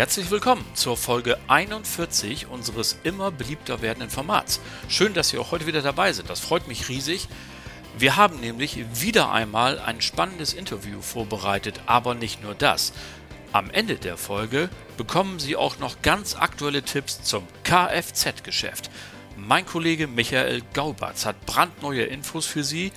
Herzlich willkommen zur Folge 41 unseres immer beliebter werdenden Formats. Schön, dass Sie auch heute wieder dabei sind. Das freut mich riesig. Wir haben nämlich wieder einmal ein spannendes Interview vorbereitet, aber nicht nur das. Am Ende der Folge bekommen Sie auch noch ganz aktuelle Tipps zum Kfz-Geschäft. Mein Kollege Michael Gaubatz hat brandneue Infos für Sie.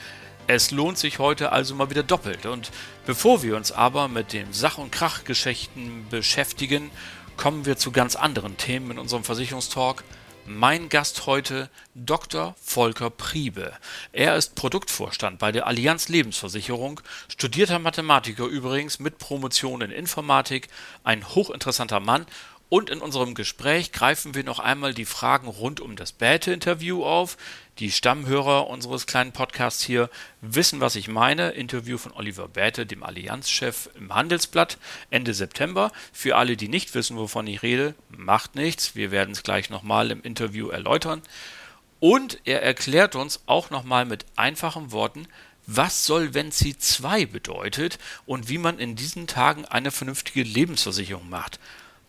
Es lohnt sich heute also mal wieder doppelt. Und bevor wir uns aber mit den Sach- und Krachgeschichten beschäftigen, kommen wir zu ganz anderen Themen in unserem Versicherungstalk. Mein Gast heute Dr. Volker Priebe. Er ist Produktvorstand bei der Allianz Lebensversicherung, studierter Mathematiker übrigens mit Promotion in Informatik, ein hochinteressanter Mann und in unserem Gespräch greifen wir noch einmal die Fragen rund um das Bäte-Interview auf. Die Stammhörer unseres kleinen Podcasts hier wissen, was ich meine. Interview von Oliver Bäte, dem Allianzchef im Handelsblatt, Ende September. Für alle, die nicht wissen, wovon ich rede, macht nichts. Wir werden es gleich nochmal im Interview erläutern. Und er erklärt uns auch nochmal mit einfachen Worten, was Solvency 2 bedeutet und wie man in diesen Tagen eine vernünftige Lebensversicherung macht.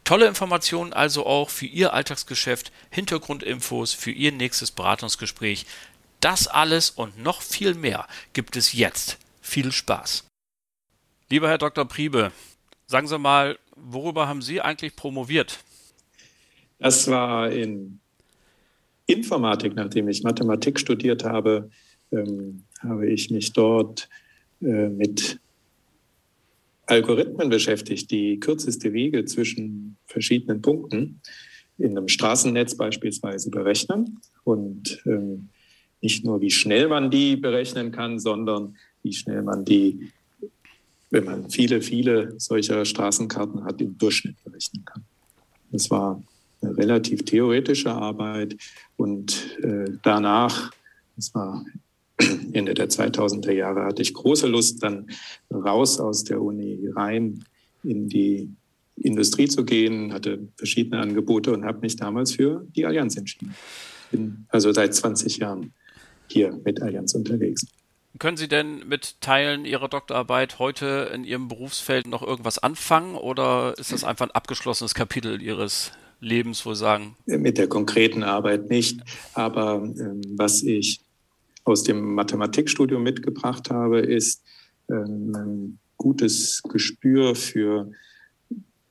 Tolle Informationen also auch für Ihr Alltagsgeschäft, Hintergrundinfos für Ihr nächstes Beratungsgespräch. Das alles und noch viel mehr gibt es jetzt. Viel Spaß. Lieber Herr Dr. Priebe, sagen Sie mal, worüber haben Sie eigentlich promoviert? Das war in Informatik, nachdem ich Mathematik studiert habe, ähm, habe ich mich dort äh, mit Algorithmen beschäftigt, die kürzeste Wege zwischen verschiedenen Punkten in einem Straßennetz beispielsweise berechnen und ähm, nicht nur, wie schnell man die berechnen kann, sondern wie schnell man die, wenn man viele, viele solcher Straßenkarten hat, im Durchschnitt berechnen kann. Das war eine relativ theoretische Arbeit und äh, danach, das war Ende der 2000er Jahre hatte ich große Lust, dann raus aus der Uni rein in die Industrie zu gehen, hatte verschiedene Angebote und habe mich damals für die Allianz entschieden. Bin also seit 20 Jahren hier mit Allianz unterwegs. Können Sie denn mit Teilen Ihrer Doktorarbeit heute in Ihrem Berufsfeld noch irgendwas anfangen oder ist das einfach ein abgeschlossenes Kapitel Ihres Lebens, wo Sie sagen? Mit der konkreten Arbeit nicht, aber ähm, was ich aus dem Mathematikstudium mitgebracht habe, ist ähm, ein gutes Gespür für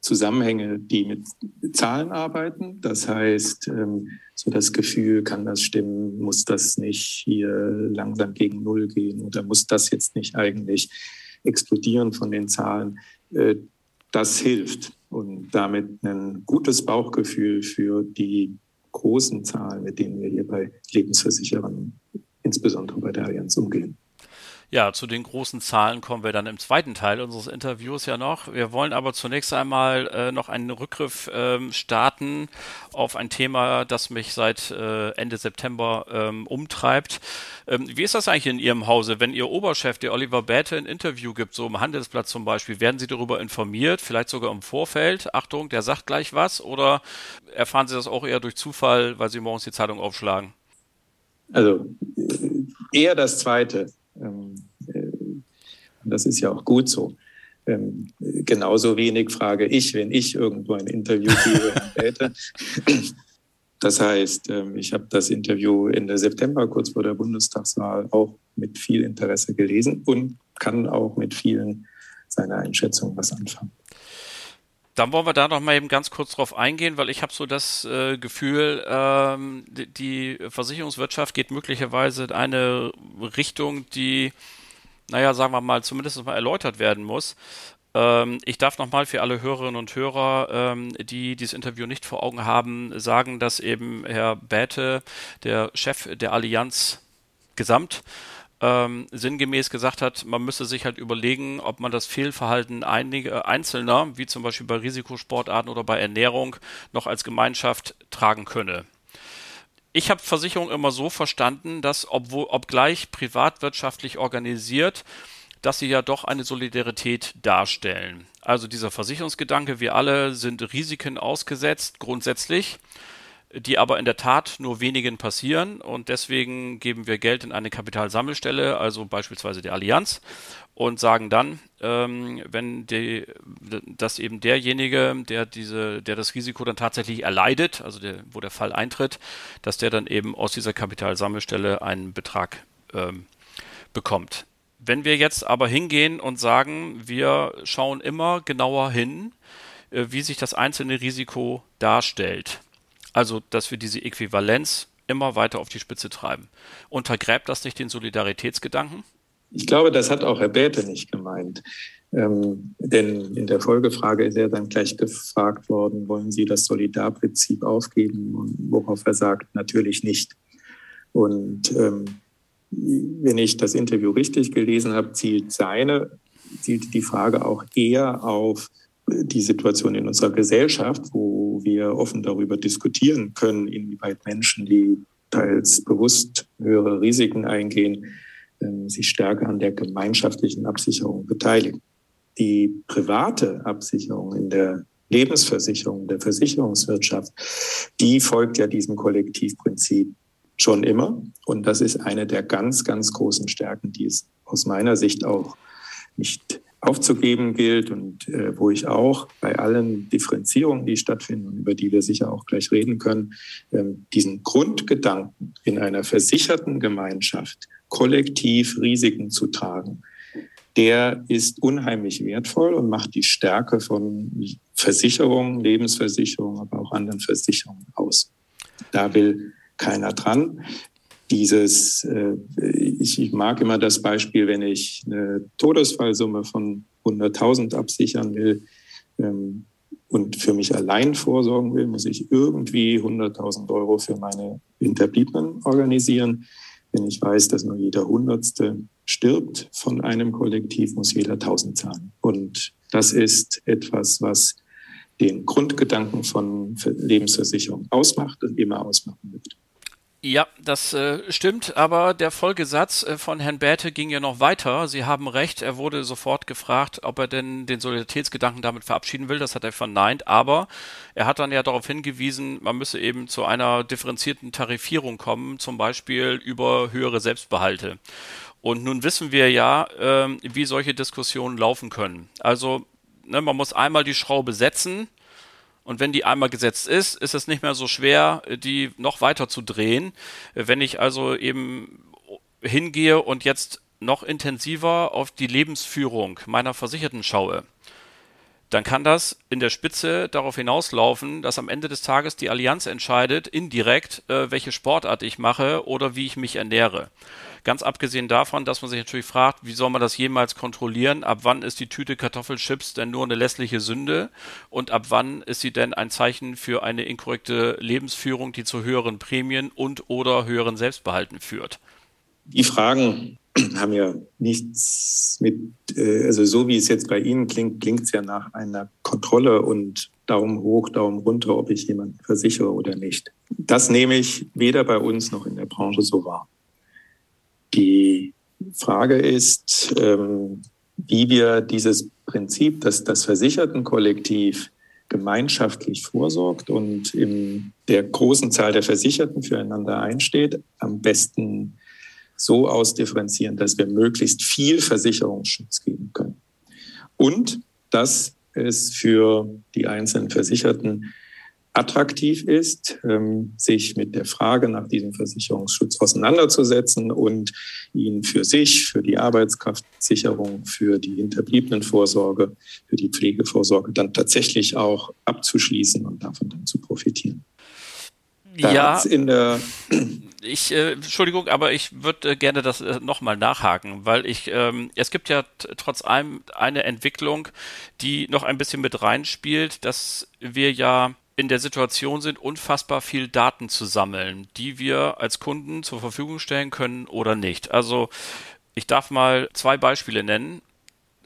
Zusammenhänge, die mit Zahlen arbeiten. Das heißt, ähm, so das Gefühl, kann das stimmen, muss das nicht hier langsam gegen Null gehen oder muss das jetzt nicht eigentlich explodieren von den Zahlen. Äh, das hilft und damit ein gutes Bauchgefühl für die großen Zahlen, mit denen wir hier bei Lebensversicherern insbesondere bei der Allianz umgehen. Ja, zu den großen Zahlen kommen wir dann im zweiten Teil unseres Interviews ja noch. Wir wollen aber zunächst einmal äh, noch einen Rückgriff ähm, starten auf ein Thema, das mich seit äh, Ende September ähm, umtreibt. Ähm, wie ist das eigentlich in Ihrem Hause, wenn Ihr Oberchef, der Oliver Bäte, ein Interview gibt, so im Handelsblatt zum Beispiel, werden Sie darüber informiert, vielleicht sogar im Vorfeld? Achtung, der sagt gleich was oder erfahren Sie das auch eher durch Zufall, weil Sie morgens die Zeitung aufschlagen? Also äh, eher das Zweite. Ähm, äh, das ist ja auch gut so. Ähm, genauso wenig frage ich, wenn ich irgendwo ein Interview gebe Das heißt, ähm, ich habe das Interview Ende September, kurz vor der Bundestagswahl, auch mit viel Interesse gelesen und kann auch mit vielen seiner Einschätzungen was anfangen. Dann wollen wir da noch mal eben ganz kurz drauf eingehen, weil ich habe so das äh, Gefühl, ähm, die, Versicherungswirtschaft geht möglicherweise in eine Richtung, die, naja, sagen wir mal, zumindest mal erläutert werden muss. Ähm, ich darf nochmal für alle Hörerinnen und Hörer, ähm, die dieses Interview nicht vor Augen haben, sagen, dass eben Herr Bäte, der Chef der Allianz Gesamt, ähm, sinngemäß gesagt hat, man müsse sich halt überlegen, ob man das Fehlverhalten einiger Einzelner, wie zum Beispiel bei Risikosportarten oder bei Ernährung, noch als Gemeinschaft tragen könne. Ich habe Versicherung immer so verstanden, dass obwohl, obgleich privatwirtschaftlich organisiert, dass sie ja doch eine Solidarität darstellen. Also dieser Versicherungsgedanke, wir alle sind Risiken ausgesetzt, grundsätzlich die aber in der Tat nur wenigen passieren und deswegen geben wir Geld in eine Kapitalsammelstelle, also beispielsweise die Allianz und sagen dann, ähm, wenn die, dass eben derjenige, der diese, der das Risiko dann tatsächlich erleidet, also der, wo der Fall eintritt, dass der dann eben aus dieser Kapitalsammelstelle einen Betrag ähm, bekommt. Wenn wir jetzt aber hingehen und sagen, wir schauen immer genauer hin, äh, wie sich das einzelne Risiko darstellt, also, dass wir diese Äquivalenz immer weiter auf die Spitze treiben. Untergräbt das nicht den Solidaritätsgedanken? Ich glaube, das hat auch Herr Bäte nicht gemeint. Ähm, denn in der Folgefrage ist er dann gleich gefragt worden, wollen Sie das Solidarprinzip aufgeben? Und worauf er sagt, natürlich nicht. Und ähm, wenn ich das Interview richtig gelesen habe, zielt seine, zielt die Frage auch eher auf die Situation in unserer Gesellschaft, wo wir offen darüber diskutieren können, inwieweit Menschen, die teils bewusst höhere Risiken eingehen, ähm, sich stärker an der gemeinschaftlichen Absicherung beteiligen. Die private Absicherung in der Lebensversicherung, der Versicherungswirtschaft, die folgt ja diesem Kollektivprinzip schon immer. Und das ist eine der ganz, ganz großen Stärken, die es aus meiner Sicht auch nicht aufzugeben gilt und äh, wo ich auch bei allen Differenzierungen, die stattfinden über die wir sicher auch gleich reden können, ähm, diesen Grundgedanken in einer versicherten Gemeinschaft kollektiv Risiken zu tragen, der ist unheimlich wertvoll und macht die Stärke von Versicherungen, Lebensversicherungen, aber auch anderen Versicherungen aus. Da will keiner dran dieses, äh, ich, mag immer das Beispiel, wenn ich eine Todesfallsumme von 100.000 absichern will ähm, und für mich allein vorsorgen will, muss ich irgendwie 100.000 Euro für meine Hinterbliebenen organisieren. Wenn ich weiß, dass nur jeder Hundertste stirbt von einem Kollektiv, muss jeder 1000 zahlen. Und das ist etwas, was den Grundgedanken von Lebensversicherung ausmacht und immer ausmachen wird. Ja, das äh, stimmt, aber der Folgesatz äh, von Herrn Bäte ging ja noch weiter. Sie haben recht, er wurde sofort gefragt, ob er denn den Solidaritätsgedanken damit verabschieden will. Das hat er verneint, aber er hat dann ja darauf hingewiesen, man müsse eben zu einer differenzierten Tarifierung kommen, zum Beispiel über höhere Selbstbehalte. Und nun wissen wir ja, äh, wie solche Diskussionen laufen können. Also, ne, man muss einmal die Schraube setzen, und wenn die einmal gesetzt ist, ist es nicht mehr so schwer, die noch weiter zu drehen. Wenn ich also eben hingehe und jetzt noch intensiver auf die Lebensführung meiner Versicherten schaue, dann kann das in der Spitze darauf hinauslaufen, dass am Ende des Tages die Allianz entscheidet, indirekt, äh, welche Sportart ich mache oder wie ich mich ernähre. Ganz abgesehen davon, dass man sich natürlich fragt, wie soll man das jemals kontrollieren? Ab wann ist die Tüte Kartoffelchips denn nur eine lässliche Sünde? Und ab wann ist sie denn ein Zeichen für eine inkorrekte Lebensführung, die zu höheren Prämien und oder höheren Selbstbehalten führt? Die Fragen haben ja nichts mit, äh, also so wie es jetzt bei Ihnen klingt, klingt es ja nach einer Kontrolle und Daumen hoch, Daumen runter, ob ich jemanden versichere oder nicht. Das nehme ich weder bei uns noch in der Branche so wahr. Die Frage ist, ähm, wie wir dieses Prinzip, dass das Versichertenkollektiv gemeinschaftlich vorsorgt und in der großen Zahl der Versicherten füreinander einsteht, am besten so ausdifferenzieren, dass wir möglichst viel Versicherungsschutz geben können. Und dass es für die einzelnen Versicherten attraktiv ist, ähm, sich mit der Frage nach diesem Versicherungsschutz auseinanderzusetzen und ihn für sich, für die Arbeitskraftsicherung, für die Hinterbliebenenvorsorge, für die Pflegevorsorge dann tatsächlich auch abzuschließen und davon dann zu profitieren. Da ja. Ich, äh, Entschuldigung, aber ich würde äh, gerne das äh, nochmal nachhaken, weil ich, ähm, es gibt ja trotz allem eine Entwicklung, die noch ein bisschen mit reinspielt, dass wir ja in der Situation sind, unfassbar viel Daten zu sammeln, die wir als Kunden zur Verfügung stellen können oder nicht. Also ich darf mal zwei Beispiele nennen.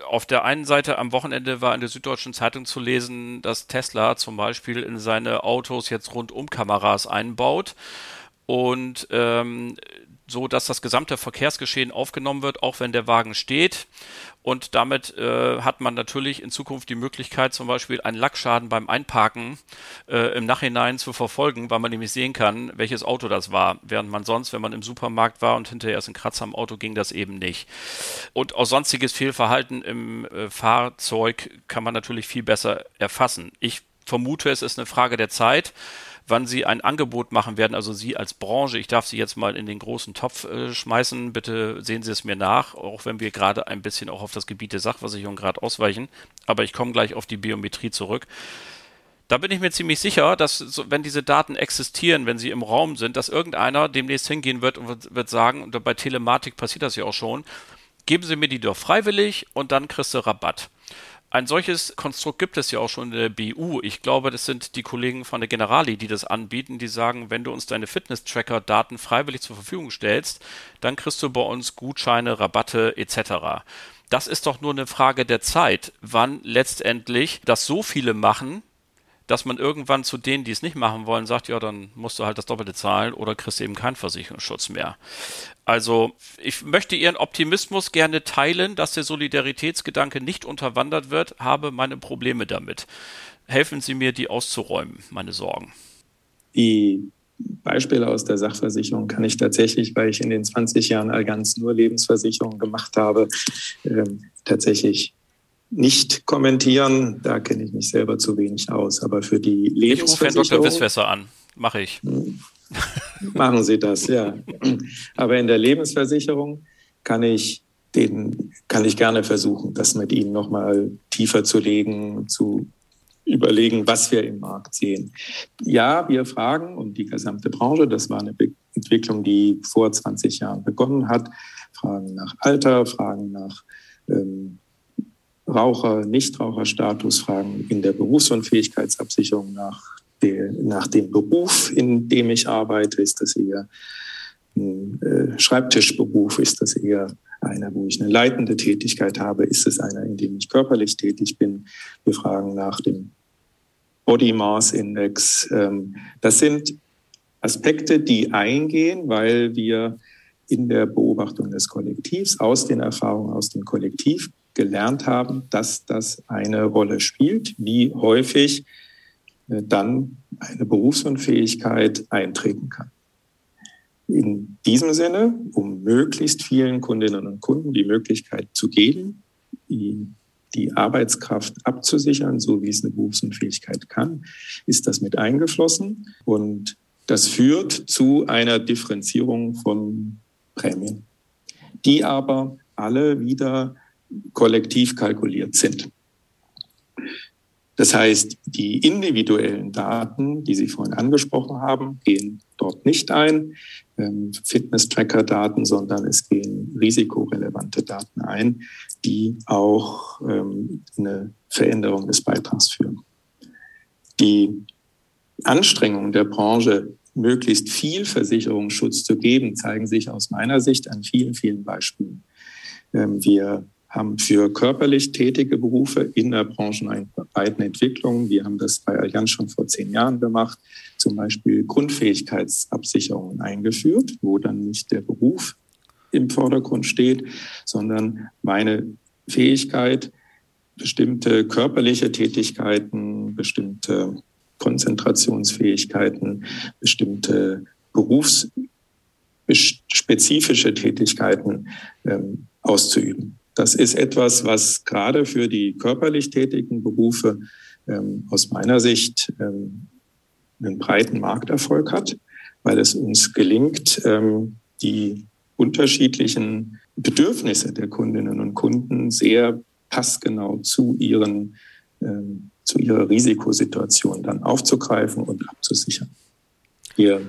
Auf der einen Seite am Wochenende war in der Süddeutschen Zeitung zu lesen, dass Tesla zum Beispiel in seine Autos jetzt rundum Kameras einbaut und ähm, so, dass das gesamte Verkehrsgeschehen aufgenommen wird, auch wenn der Wagen steht. Und damit äh, hat man natürlich in Zukunft die Möglichkeit, zum Beispiel einen Lackschaden beim Einparken äh, im Nachhinein zu verfolgen, weil man nämlich sehen kann, welches Auto das war. Während man sonst, wenn man im Supermarkt war und hinterher ist ein Kratzer am Auto, ging das eben nicht. Und auch sonstiges Fehlverhalten im äh, Fahrzeug kann man natürlich viel besser erfassen. Ich vermute, es ist eine Frage der Zeit wann Sie ein Angebot machen werden, also Sie als Branche. Ich darf Sie jetzt mal in den großen Topf äh, schmeißen. Bitte sehen Sie es mir nach, auch wenn wir gerade ein bisschen auch auf das Gebiet der Sachversicherung gerade ausweichen. Aber ich komme gleich auf die Biometrie zurück. Da bin ich mir ziemlich sicher, dass wenn diese Daten existieren, wenn sie im Raum sind, dass irgendeiner demnächst hingehen wird und wird, wird sagen, und bei Telematik passiert das ja auch schon, geben Sie mir die doch freiwillig und dann kriegst du Rabatt. Ein solches Konstrukt gibt es ja auch schon in der BU. Ich glaube, das sind die Kollegen von der Generali, die das anbieten, die sagen, wenn du uns deine Fitness-Tracker-Daten freiwillig zur Verfügung stellst, dann kriegst du bei uns Gutscheine, Rabatte etc. Das ist doch nur eine Frage der Zeit, wann letztendlich das so viele machen, dass man irgendwann zu denen, die es nicht machen wollen, sagt, ja, dann musst du halt das Doppelte zahlen oder kriegst eben keinen Versicherungsschutz mehr. Also ich möchte Ihren Optimismus gerne teilen, dass der Solidaritätsgedanke nicht unterwandert wird, habe meine Probleme damit. Helfen Sie mir, die auszuräumen, meine Sorgen. Die Beispiele aus der Sachversicherung kann ich tatsächlich, weil ich in den 20 Jahren Allianz nur Lebensversicherung gemacht habe, äh, tatsächlich nicht kommentieren. Da kenne ich mich selber zu wenig aus. Aber für die Lebensversicherung. Ich rufe Herrn Dr. Wisswesser an. Mache ich. Hm. Machen Sie das, ja. Aber in der Lebensversicherung kann ich den, kann ich gerne versuchen, das mit Ihnen nochmal tiefer zu legen, zu überlegen, was wir im Markt sehen. Ja, wir fragen und die gesamte Branche, das war eine Entwicklung, die vor 20 Jahren begonnen hat, fragen nach Alter, fragen nach ähm, Raucher, Nichtraucherstatus, fragen in der Berufsunfähigkeitsabsicherung nach der, nach dem Beruf, in dem ich arbeite, ist das eher ein äh, Schreibtischberuf, ist das eher einer, wo ich eine leitende Tätigkeit habe, ist es einer, in dem ich körperlich tätig bin. Wir fragen nach dem Body Mass Index. Ähm, das sind Aspekte, die eingehen, weil wir in der Beobachtung des Kollektivs, aus den Erfahrungen aus dem Kollektiv gelernt haben, dass das eine Rolle spielt, wie häufig äh, dann eine Berufsunfähigkeit eintreten kann. In diesem Sinne, um möglichst vielen Kundinnen und Kunden die Möglichkeit zu geben, die, die Arbeitskraft abzusichern, so wie es eine Berufsunfähigkeit kann, ist das mit eingeflossen. Und das führt zu einer Differenzierung von Prämien, die aber alle wieder kollektiv kalkuliert sind. Das heißt, die individuellen Daten, die Sie vorhin angesprochen haben, gehen dort nicht ein, ähm, Fitness-Tracker-Daten, sondern es gehen risikorelevante Daten ein, die auch ähm, eine Veränderung des Beitrags führen. Die Anstrengungen der Branche, möglichst viel Versicherungsschutz zu geben, zeigen sich aus meiner Sicht an vielen, vielen Beispielen. Ähm, wir haben für körperlich tätige Berufe in der branchenweiten Entwicklung, wir haben das bei Allianz schon vor zehn Jahren gemacht, zum Beispiel Grundfähigkeitsabsicherungen eingeführt, wo dann nicht der Beruf im Vordergrund steht, sondern meine Fähigkeit, bestimmte körperliche Tätigkeiten, bestimmte Konzentrationsfähigkeiten, bestimmte berufsspezifische Tätigkeiten ähm, auszuüben. Das ist etwas, was gerade für die körperlich tätigen Berufe ähm, aus meiner Sicht ähm, einen breiten Markterfolg hat, weil es uns gelingt, ähm, die unterschiedlichen Bedürfnisse der Kundinnen und Kunden sehr passgenau zu ihren ähm, zu ihrer Risikosituation dann aufzugreifen und abzusichern. Wir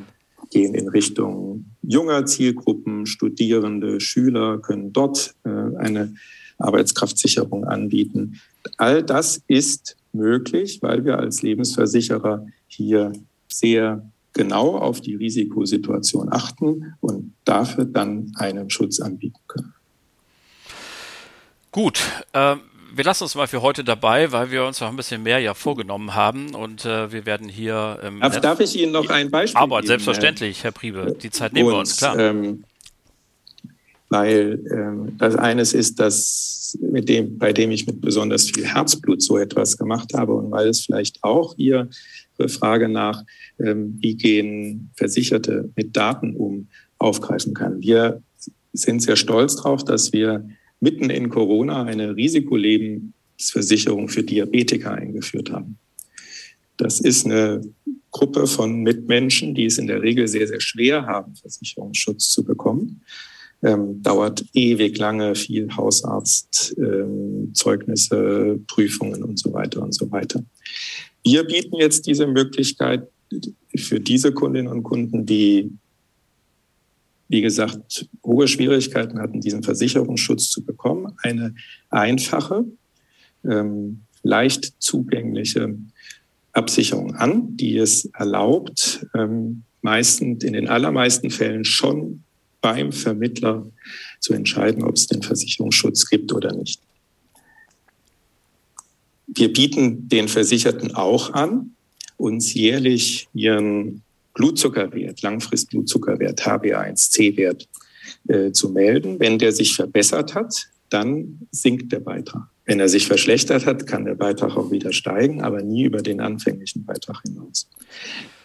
gehen in Richtung junger Zielgruppen, Studierende, Schüler können dort äh, eine Arbeitskraftsicherung anbieten. All das ist möglich, weil wir als Lebensversicherer hier sehr genau auf die Risikosituation achten und dafür dann einen Schutz anbieten können. Gut, äh, wir lassen uns mal für heute dabei, weil wir uns noch ein bisschen mehr ja vorgenommen haben und äh, wir werden hier. Ähm, darf, darf, ich Ihnen noch ein Beispiel Aber geben, selbstverständlich, Herr Priebe, die Zeit nehmen und, wir uns, klar. Ähm, weil ähm, das eines ist, dass mit dem, bei dem ich mit besonders viel Herzblut so etwas gemacht habe und weil es vielleicht auch Ihre Frage nach, ähm, wie gehen Versicherte mit Daten um, aufgreifen kann. Wir sind sehr stolz darauf, dass wir mitten in Corona eine Risikolebensversicherung für Diabetiker eingeführt haben. Das ist eine Gruppe von Mitmenschen, die es in der Regel sehr, sehr schwer haben, Versicherungsschutz zu bekommen. Ähm, dauert ewig lange, viel Hausarztzeugnisse, ähm, Prüfungen und so weiter und so weiter. Wir bieten jetzt diese Möglichkeit für diese Kundinnen und Kunden, die wie gesagt, hohe Schwierigkeiten hatten, diesen Versicherungsschutz zu bekommen. Eine einfache, ähm, leicht zugängliche Absicherung an, die es erlaubt, ähm, meistens in den allermeisten Fällen schon beim Vermittler zu entscheiden, ob es den Versicherungsschutz gibt oder nicht. Wir bieten den Versicherten auch an, uns jährlich ihren Blutzuckerwert, Langfristblutzuckerwert, HbA1c-Wert äh, zu melden. Wenn der sich verbessert hat, dann sinkt der Beitrag. Wenn er sich verschlechtert hat, kann der Beitrag auch wieder steigen, aber nie über den anfänglichen Beitrag hinaus.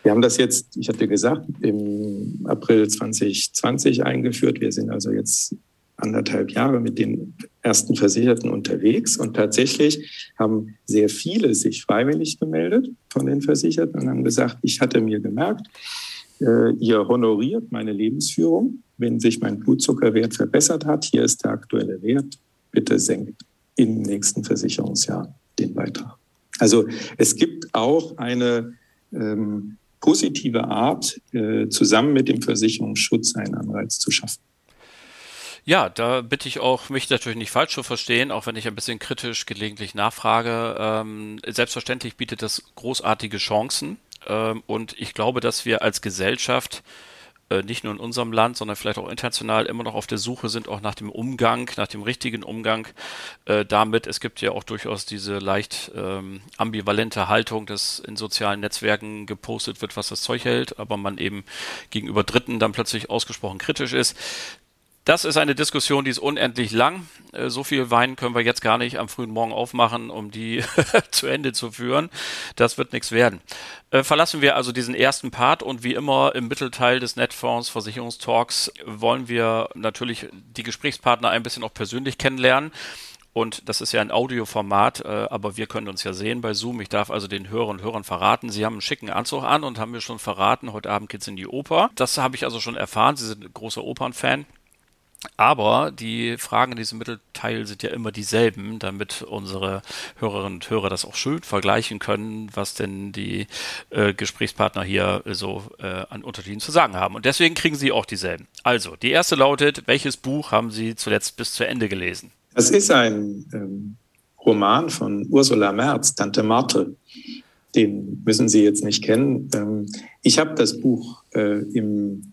Wir haben das jetzt, ich hatte gesagt, im April 2020 eingeführt. Wir sind also jetzt anderthalb Jahre mit den ersten Versicherten unterwegs und tatsächlich haben sehr viele sich freiwillig gemeldet von den Versicherten und haben gesagt, ich hatte mir gemerkt, äh, ihr honoriert meine Lebensführung. Wenn sich mein Blutzuckerwert verbessert hat, hier ist der aktuelle Wert, bitte senkt im nächsten Versicherungsjahr den Beitrag. Also es gibt auch eine ähm, positive Art, äh, zusammen mit dem Versicherungsschutz einen Anreiz zu schaffen. Ja, da bitte ich auch, mich natürlich nicht falsch zu verstehen, auch wenn ich ein bisschen kritisch gelegentlich nachfrage. Ähm, selbstverständlich bietet das großartige Chancen. Ähm, und ich glaube, dass wir als Gesellschaft äh, nicht nur in unserem Land, sondern vielleicht auch international immer noch auf der Suche sind, auch nach dem Umgang, nach dem richtigen Umgang äh, damit. Es gibt ja auch durchaus diese leicht ähm, ambivalente Haltung, dass in sozialen Netzwerken gepostet wird, was das Zeug hält, aber man eben gegenüber Dritten dann plötzlich ausgesprochen kritisch ist. Das ist eine Diskussion, die ist unendlich lang. Äh, so viel Wein können wir jetzt gar nicht am frühen Morgen aufmachen, um die zu Ende zu führen. Das wird nichts werden. Äh, verlassen wir also diesen ersten Part und wie immer im Mittelteil des Netfonds Versicherungstalks wollen wir natürlich die Gesprächspartner ein bisschen auch persönlich kennenlernen. Und das ist ja ein Audioformat, äh, aber wir können uns ja sehen bei Zoom. Ich darf also den Hörern und Hörern verraten, Sie haben einen schicken Anzug an und haben mir schon verraten, heute Abend geht's in die Oper. Das habe ich also schon erfahren. Sie sind ein großer Opernfan. Aber die Fragen in diesem Mittelteil sind ja immer dieselben, damit unsere Hörerinnen und Hörer das auch schön vergleichen können, was denn die äh, Gesprächspartner hier so äh, an Unterschieden zu sagen haben. Und deswegen kriegen sie auch dieselben. Also, die erste lautet, welches Buch haben Sie zuletzt bis zu Ende gelesen? Das ist ein ähm, Roman von Ursula Merz, Tante Marthe. Den müssen Sie jetzt nicht kennen. Ähm, ich habe das Buch äh, im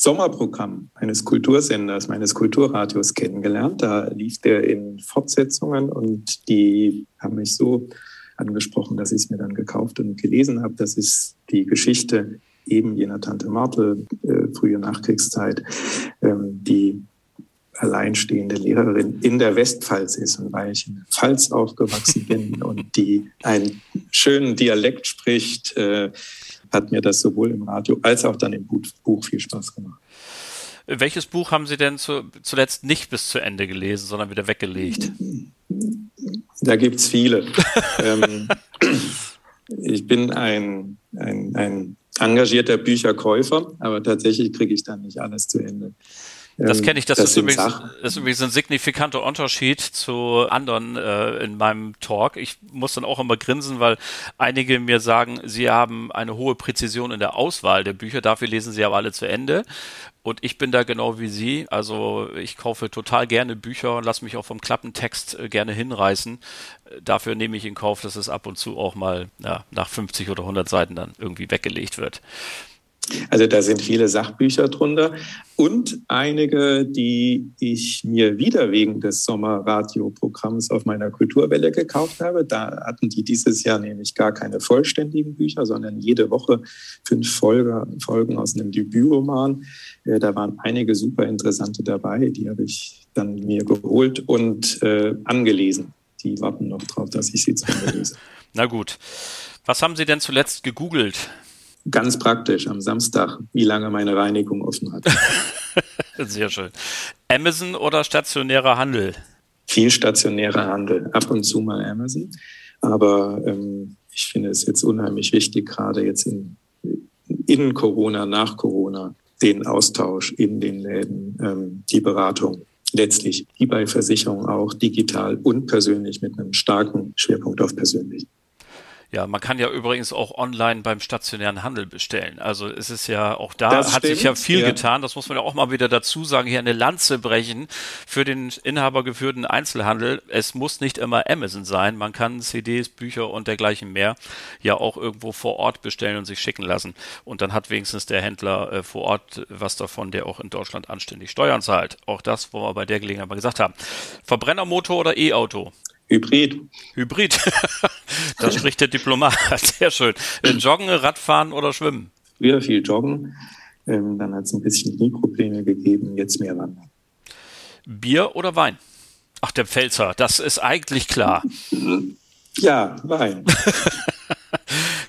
Sommerprogramm eines Kultursenders, meines Kulturradios kennengelernt. Da lief der in Fortsetzungen und die haben mich so angesprochen, dass ich es mir dann gekauft und gelesen habe. Das ist die Geschichte eben jener Tante Martel, äh, frühe Nachkriegszeit, ähm, die alleinstehende Lehrerin in der Westpfalz ist. Und weil ich in der Pfalz aufgewachsen bin und die einen schönen Dialekt spricht, äh, hat mir das sowohl im Radio als auch dann im Buch viel Spaß gemacht. Welches Buch haben Sie denn zu, zuletzt nicht bis zu Ende gelesen, sondern wieder weggelegt? Da gibt es viele. ähm, ich bin ein, ein, ein engagierter Bücherkäufer, aber tatsächlich kriege ich dann nicht alles zu Ende. Das kenne ich, das, das ist, übrigens, ist, übrigens, ein signifikanter Unterschied zu anderen äh, in meinem Talk. Ich muss dann auch immer grinsen, weil einige mir sagen, sie haben eine hohe Präzision in der Auswahl der Bücher, dafür lesen sie aber alle zu Ende. Und ich bin da genau wie Sie. Also ich kaufe total gerne Bücher und lasse mich auch vom Klappentext äh, gerne hinreißen. Dafür nehme ich in Kauf, dass es ab und zu auch mal ja, nach 50 oder 100 Seiten dann irgendwie weggelegt wird. Also da sind viele Sachbücher drunter und einige, die ich mir wieder wegen des Sommerradioprogramms auf meiner Kulturwelle gekauft habe. Da hatten die dieses Jahr nämlich gar keine vollständigen Bücher, sondern jede Woche fünf Folge, Folgen aus einem Debütroman. Äh, da waren einige super interessante dabei, die habe ich dann mir geholt und äh, angelesen. Die warten noch drauf, dass ich sie zu lese. Na gut. Was haben Sie denn zuletzt gegoogelt? Ganz praktisch am Samstag, wie lange meine Reinigung offen hat. Sehr schön. Amazon oder stationärer Handel? Viel stationärer Handel, ab und zu mal Amazon. Aber ähm, ich finde es jetzt unheimlich wichtig, gerade jetzt in, in Corona, nach Corona, den Austausch in den Läden, ähm, die Beratung letztlich wie bei Versicherungen auch digital und persönlich mit einem starken Schwerpunkt auf persönlich. Ja, man kann ja übrigens auch online beim stationären Handel bestellen. Also es ist ja auch da das hat stimmt, sich ja viel ja. getan. Das muss man ja auch mal wieder dazu sagen. Hier eine Lanze brechen für den inhabergeführten Einzelhandel. Es muss nicht immer Amazon sein. Man kann CDs, Bücher und dergleichen mehr ja auch irgendwo vor Ort bestellen und sich schicken lassen. Und dann hat wenigstens der Händler äh, vor Ort was davon, der auch in Deutschland anständig Steuern zahlt. Auch das, wo wir bei der Gelegenheit mal gesagt haben. Verbrennermotor oder E-Auto? Hybrid. Hybrid. das spricht der Diplomat. Sehr schön. Äh, joggen, Radfahren oder Schwimmen? Früher viel Joggen. Ähm, dann hat es ein bisschen Knieprobleme gegeben. Jetzt mehr Wandern. Bier oder Wein? Ach, der Pfälzer. Das ist eigentlich klar. Ja, Wein.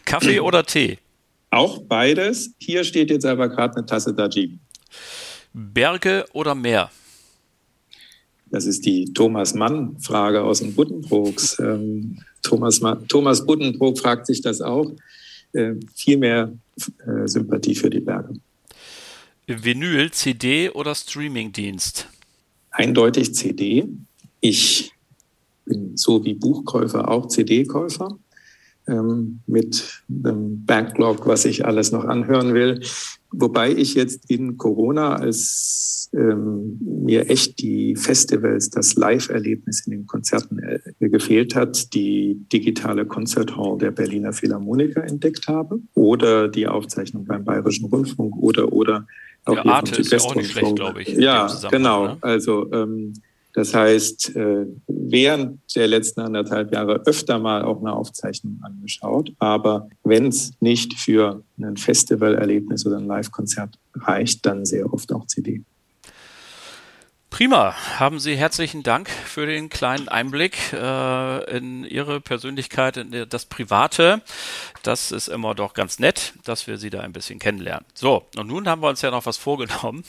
Kaffee oder Tee? Auch beides. Hier steht jetzt aber gerade eine Tasse Dajib. Berge oder Meer? Das ist die Thomas Mann-Frage aus dem Buddenbrooks. Ähm, Thomas, Thomas Buddenbrook fragt sich das auch. Äh, viel mehr äh, Sympathie für die Berge. Vinyl, CD oder Streamingdienst? Eindeutig CD. Ich bin so wie Buchkäufer auch CD-Käufer ähm, mit einem Backlog, was ich alles noch anhören will. Wobei ich jetzt in Corona, als ähm, mir echt die Festivals, das Live-Erlebnis in den Konzerten äh, gefehlt hat, die digitale Konzerthall der Berliner Philharmoniker entdeckt habe oder die Aufzeichnung beim Bayerischen Rundfunk oder oder auch ja, Arte ist ja auch nicht schlecht, glaube ich. Ja, genau. Ne? Also ähm, das heißt, äh, während der letzten anderthalb Jahre öfter mal auch eine Aufzeichnung angeschaut. Aber wenn es nicht für ein Festivalerlebnis oder ein Live-Konzert reicht, dann sehr oft auch CD. Prima. Haben Sie herzlichen Dank für den kleinen Einblick äh, in Ihre Persönlichkeit, in das Private. Das ist immer doch ganz nett, dass wir Sie da ein bisschen kennenlernen. So, und nun haben wir uns ja noch was vorgenommen.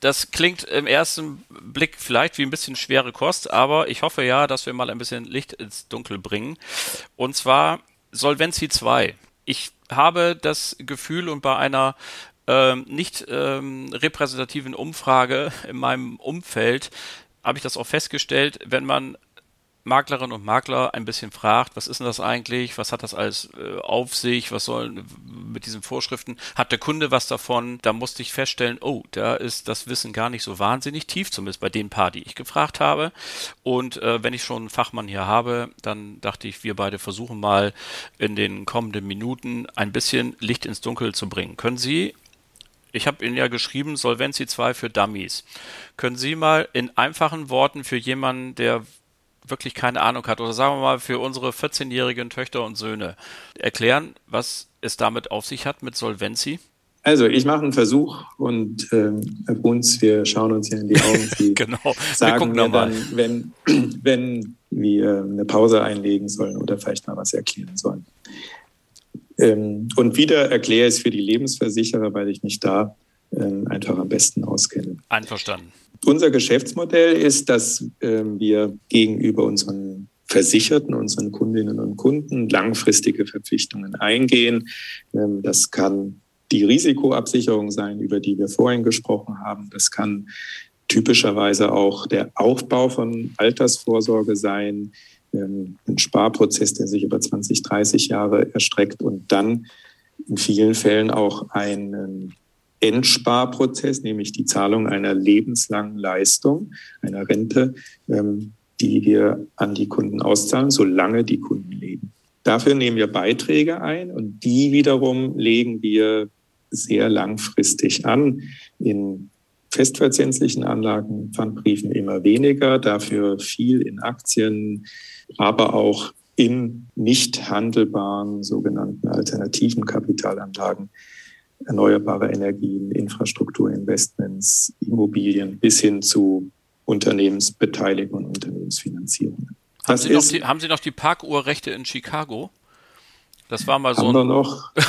Das klingt im ersten Blick vielleicht wie ein bisschen schwere Kost, aber ich hoffe ja, dass wir mal ein bisschen Licht ins Dunkel bringen. Und zwar Solvency 2. Ich habe das Gefühl und bei einer ähm, nicht ähm, repräsentativen Umfrage in meinem Umfeld habe ich das auch festgestellt, wenn man Maklerinnen und Makler ein bisschen fragt, was ist denn das eigentlich, was hat das alles äh, auf sich, was sollen mit diesen Vorschriften, hat der Kunde was davon, da musste ich feststellen, oh, da ist das Wissen gar nicht so wahnsinnig tief, zumindest bei den paar, die ich gefragt habe. Und äh, wenn ich schon einen Fachmann hier habe, dann dachte ich, wir beide versuchen mal in den kommenden Minuten ein bisschen Licht ins Dunkel zu bringen. Können Sie ich habe Ihnen ja geschrieben, Solvency 2 für Dummies. Können Sie mal in einfachen Worten für jemanden, der wirklich keine Ahnung hat, oder sagen wir mal für unsere 14-jährigen Töchter und Söhne, erklären, was es damit auf sich hat mit Solvency? Also ich mache einen Versuch und ähm, Herr Bruns, wir schauen uns hier in die Augen. Sie genau. sagen mir dann, wenn, wenn wir eine Pause einlegen sollen oder vielleicht mal was erklären sollen. Ähm, und wieder erkläre ich es für die Lebensversicherer, weil ich mich da ähm, einfach am besten auskenne. Einverstanden. Unser Geschäftsmodell ist, dass ähm, wir gegenüber unseren Versicherten, unseren Kundinnen und Kunden langfristige Verpflichtungen eingehen. Ähm, das kann die Risikoabsicherung sein, über die wir vorhin gesprochen haben. Das kann typischerweise auch der Aufbau von Altersvorsorge sein, ähm, ein Sparprozess, der sich über 20, 30 Jahre erstreckt und dann in vielen Fällen auch ein Endsparprozess, nämlich die Zahlung einer lebenslangen Leistung, einer Rente, ähm, die wir an die Kunden auszahlen, solange die Kunden leben. Dafür nehmen wir Beiträge ein und die wiederum legen wir sehr langfristig an. In festverzinslichen Anlagen, Pfandbriefen immer weniger, dafür viel in Aktien, aber auch in nicht handelbaren sogenannten alternativen Kapitalanlagen, erneuerbare Energien, Infrastrukturinvestments, Immobilien bis hin zu Unternehmensbeteiligung und Unternehmensfinanzierung. Haben Sie, ist, die, haben Sie, noch die, Parkuhrrechte in Chicago? Das war mal so ein. noch.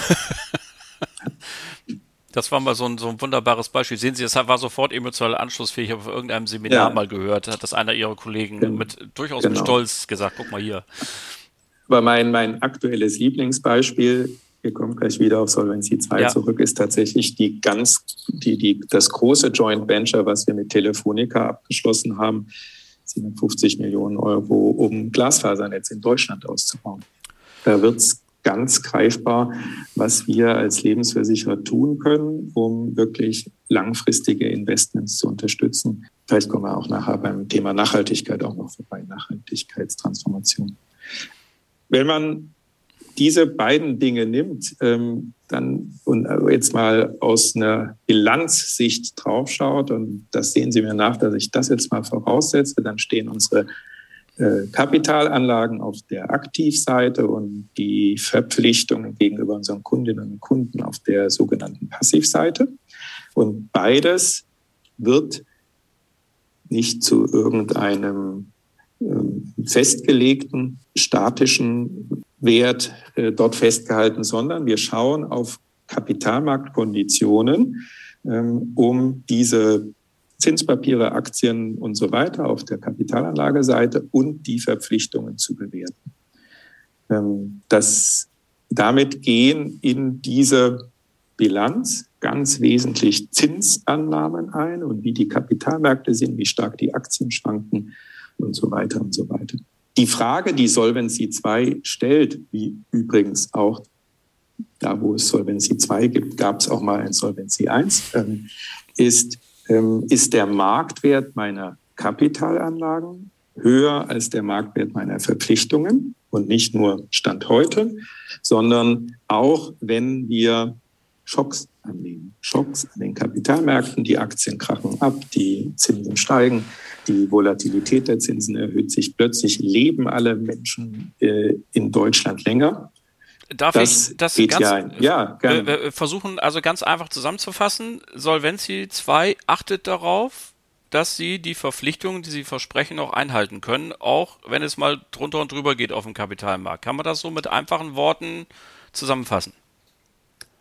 Das war mal so ein, so ein wunderbares Beispiel. Sehen Sie, es war sofort emotional anschlussfähig. Ich habe auf irgendeinem Seminar ja. mal gehört, hat das einer Ihrer Kollegen Gen mit durchaus genau. mit Stolz gesagt. Guck mal hier. Aber mein, mein aktuelles Lieblingsbeispiel, wir kommen gleich wieder auf Solvency 2 ja. zurück, ist tatsächlich die ganz, die, die, das große Joint Venture, was wir mit Telefonica abgeschlossen haben. 750 Millionen Euro, um Glasfasernetz in Deutschland auszubauen. Da wird es ganz greifbar, was wir als Lebensversicherer tun können, um wirklich langfristige Investments zu unterstützen. Vielleicht kommen wir auch nachher beim Thema Nachhaltigkeit auch noch vorbei, Nachhaltigkeitstransformation. Wenn man diese beiden Dinge nimmt, ähm, dann und jetzt mal aus einer Bilanzsicht draufschaut, und das sehen Sie mir nach, dass ich das jetzt mal voraussetze, dann stehen unsere äh, Kapitalanlagen auf der Aktivseite und die Verpflichtungen gegenüber unseren Kundinnen und Kunden auf der sogenannten Passivseite. Und beides wird nicht zu irgendeinem ähm, festgelegten statischen Wert äh, dort festgehalten, sondern wir schauen auf Kapitalmarktkonditionen, ähm, um diese Zinspapiere, Aktien und so weiter auf der Kapitalanlageseite und die Verpflichtungen zu bewerten. Ähm, das, damit gehen in diese Bilanz ganz wesentlich Zinsannahmen ein und wie die Kapitalmärkte sind, wie stark die Aktien schwanken und so weiter und so weiter. Die Frage, die Solvency 2 stellt, wie übrigens auch da, wo es Solvency 2 gibt, gab es auch mal ein Solvency 1, ähm, ist, ist der Marktwert meiner Kapitalanlagen höher als der Marktwert meiner Verpflichtungen und nicht nur Stand heute, sondern auch wenn wir Schocks annehmen. Schocks an den Kapitalmärkten, die Aktien krachen ab, die Zinsen steigen, die Volatilität der Zinsen erhöht sich. Plötzlich leben alle Menschen äh, in Deutschland länger. Darf das ich das ganz, ja, ja gerne. versuchen, also ganz einfach zusammenzufassen? Solvency 2 achtet darauf, dass sie die Verpflichtungen, die sie versprechen, auch einhalten können, auch wenn es mal drunter und drüber geht auf dem Kapitalmarkt. Kann man das so mit einfachen Worten zusammenfassen?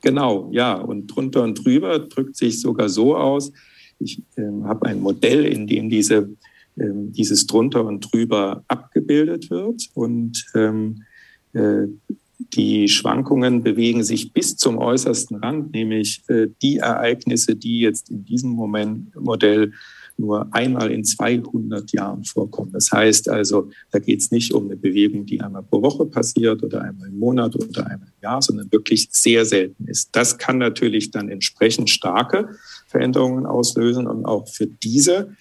Genau, ja. Und drunter und drüber drückt sich sogar so aus. Ich äh, habe ein Modell, in dem diese, äh, dieses drunter und drüber abgebildet wird. Und ähm, äh, die Schwankungen bewegen sich bis zum äußersten Rand, nämlich äh, die Ereignisse, die jetzt in diesem Moment Modell nur einmal in 200 Jahren vorkommen. Das heißt also, da geht es nicht um eine Bewegung, die einmal pro Woche passiert oder einmal im Monat oder einmal im Jahr, sondern wirklich sehr selten ist. Das kann natürlich dann entsprechend starke Veränderungen auslösen und auch für diese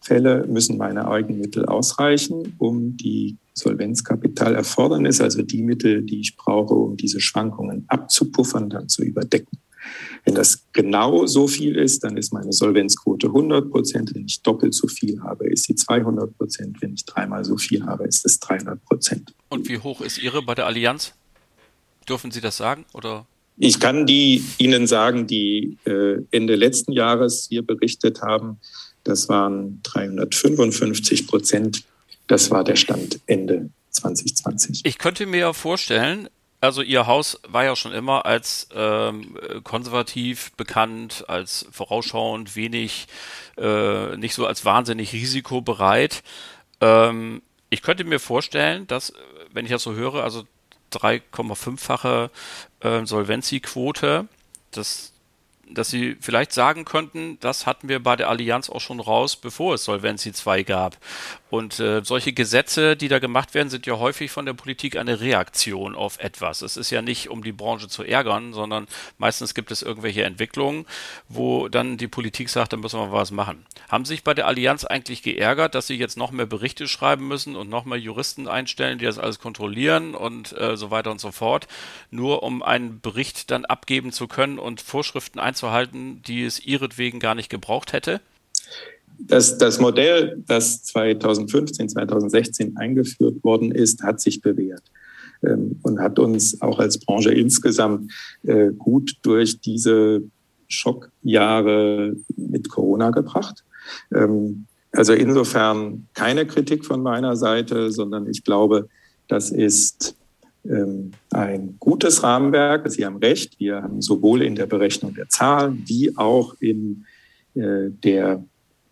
Fälle müssen meine Eigenmittel ausreichen, um die Solvenzkapitalerfordernis, also die Mittel, die ich brauche, um diese Schwankungen abzupuffern, dann zu überdecken. Wenn das genau so viel ist, dann ist meine Solvenzquote 100 Prozent. Wenn ich doppelt so viel habe, ist sie 200 Prozent. Wenn ich dreimal so viel habe, ist es 300 Prozent. Und wie hoch ist Ihre bei der Allianz? Dürfen Sie das sagen oder? Ich kann die Ihnen sagen, die äh, Ende letzten Jahres hier berichtet haben. Das waren 355 Prozent. Das war der Stand Ende 2020. Ich könnte mir vorstellen, also Ihr Haus war ja schon immer als ähm, konservativ bekannt, als vorausschauend, wenig, äh, nicht so als wahnsinnig risikobereit. Ähm, ich könnte mir vorstellen, dass, wenn ich das so höre, also 3,5-fache äh, Solvenziquote, das dass sie vielleicht sagen könnten, das hatten wir bei der Allianz auch schon raus, bevor es Solvency 2 gab. Und äh, solche Gesetze, die da gemacht werden, sind ja häufig von der Politik eine Reaktion auf etwas. Es ist ja nicht, um die Branche zu ärgern, sondern meistens gibt es irgendwelche Entwicklungen, wo dann die Politik sagt, da müssen wir was machen. Haben Sie sich bei der Allianz eigentlich geärgert, dass Sie jetzt noch mehr Berichte schreiben müssen und noch mehr Juristen einstellen, die das alles kontrollieren und äh, so weiter und so fort, nur um einen Bericht dann abgeben zu können und Vorschriften einzuhalten, die es ihretwegen gar nicht gebraucht hätte? Das, das Modell, das 2015, 2016 eingeführt worden ist, hat sich bewährt ähm, und hat uns auch als Branche insgesamt äh, gut durch diese Schockjahre mit Corona gebracht. Ähm, also insofern keine Kritik von meiner Seite, sondern ich glaube, das ist ähm, ein gutes Rahmenwerk. Sie haben recht, wir haben sowohl in der Berechnung der Zahlen wie auch in äh, der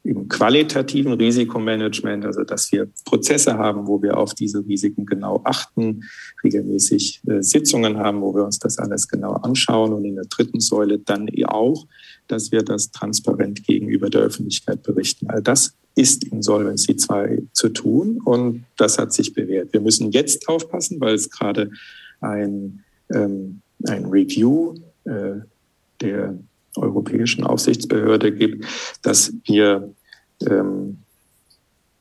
im qualitativen Risikomanagement, also dass wir Prozesse haben, wo wir auf diese Risiken genau achten, regelmäßig äh, Sitzungen haben, wo wir uns das alles genau anschauen und in der dritten Säule dann auch, dass wir das transparent gegenüber der Öffentlichkeit berichten. All das ist in Solvency 2 zu tun und das hat sich bewährt. Wir müssen jetzt aufpassen, weil es gerade ein, ähm, ein Review äh, der europäischen Aufsichtsbehörde gibt, dass wir ähm,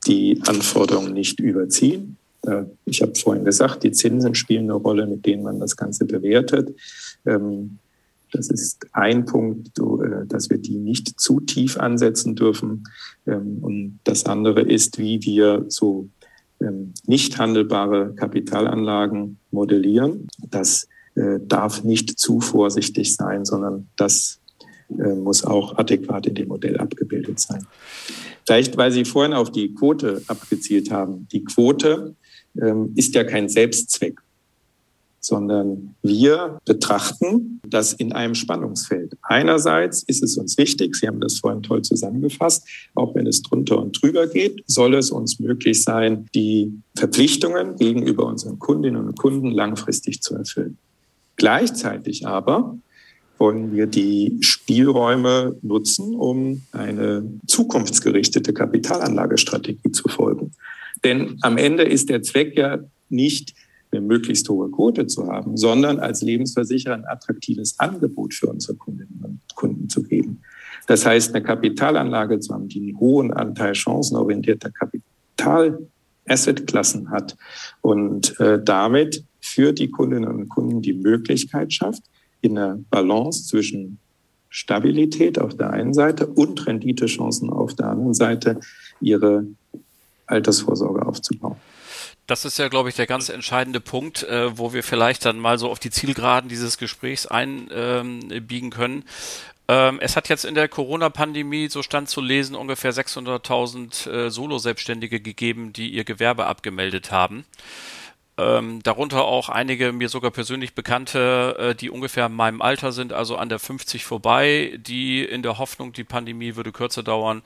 die Anforderungen nicht überziehen. Ich habe vorhin gesagt, die Zinsen spielen eine Rolle, mit denen man das Ganze bewertet. Ähm, das ist ein Punkt, äh, dass wir die nicht zu tief ansetzen dürfen. Ähm, und das andere ist, wie wir so ähm, nicht handelbare Kapitalanlagen modellieren. Das äh, darf nicht zu vorsichtig sein, sondern das muss auch adäquat in dem Modell abgebildet sein. Vielleicht, weil Sie vorhin auf die Quote abgezielt haben. Die Quote ähm, ist ja kein Selbstzweck, sondern wir betrachten das in einem Spannungsfeld. Einerseits ist es uns wichtig, Sie haben das vorhin toll zusammengefasst, auch wenn es drunter und drüber geht, soll es uns möglich sein, die Verpflichtungen gegenüber unseren Kundinnen und Kunden langfristig zu erfüllen. Gleichzeitig aber wollen wir die Spielräume nutzen, um eine zukunftsgerichtete Kapitalanlagestrategie zu folgen. Denn am Ende ist der Zweck ja nicht, eine möglichst hohe Quote zu haben, sondern als Lebensversicherer ein attraktives Angebot für unsere Kundinnen und Kunden zu geben. Das heißt, eine Kapitalanlage zu haben, die einen hohen Anteil chancenorientierter Kapital Assetklassen hat und äh, damit für die Kundinnen und Kunden die Möglichkeit schafft, in einer Balance zwischen Stabilität auf der einen Seite und Renditechancen auf der anderen Seite ihre Altersvorsorge aufzubauen. Das ist ja, glaube ich, der ganz entscheidende Punkt, äh, wo wir vielleicht dann mal so auf die Zielgeraden dieses Gesprächs einbiegen ähm, können. Ähm, es hat jetzt in der Corona-Pandemie, so stand zu lesen, ungefähr 600.000 äh, Solo-Selbstständige gegeben, die ihr Gewerbe abgemeldet haben. Ähm, darunter auch einige mir sogar persönlich Bekannte, äh, die ungefähr in meinem Alter sind, also an der 50 vorbei, die in der Hoffnung, die Pandemie würde kürzer dauern,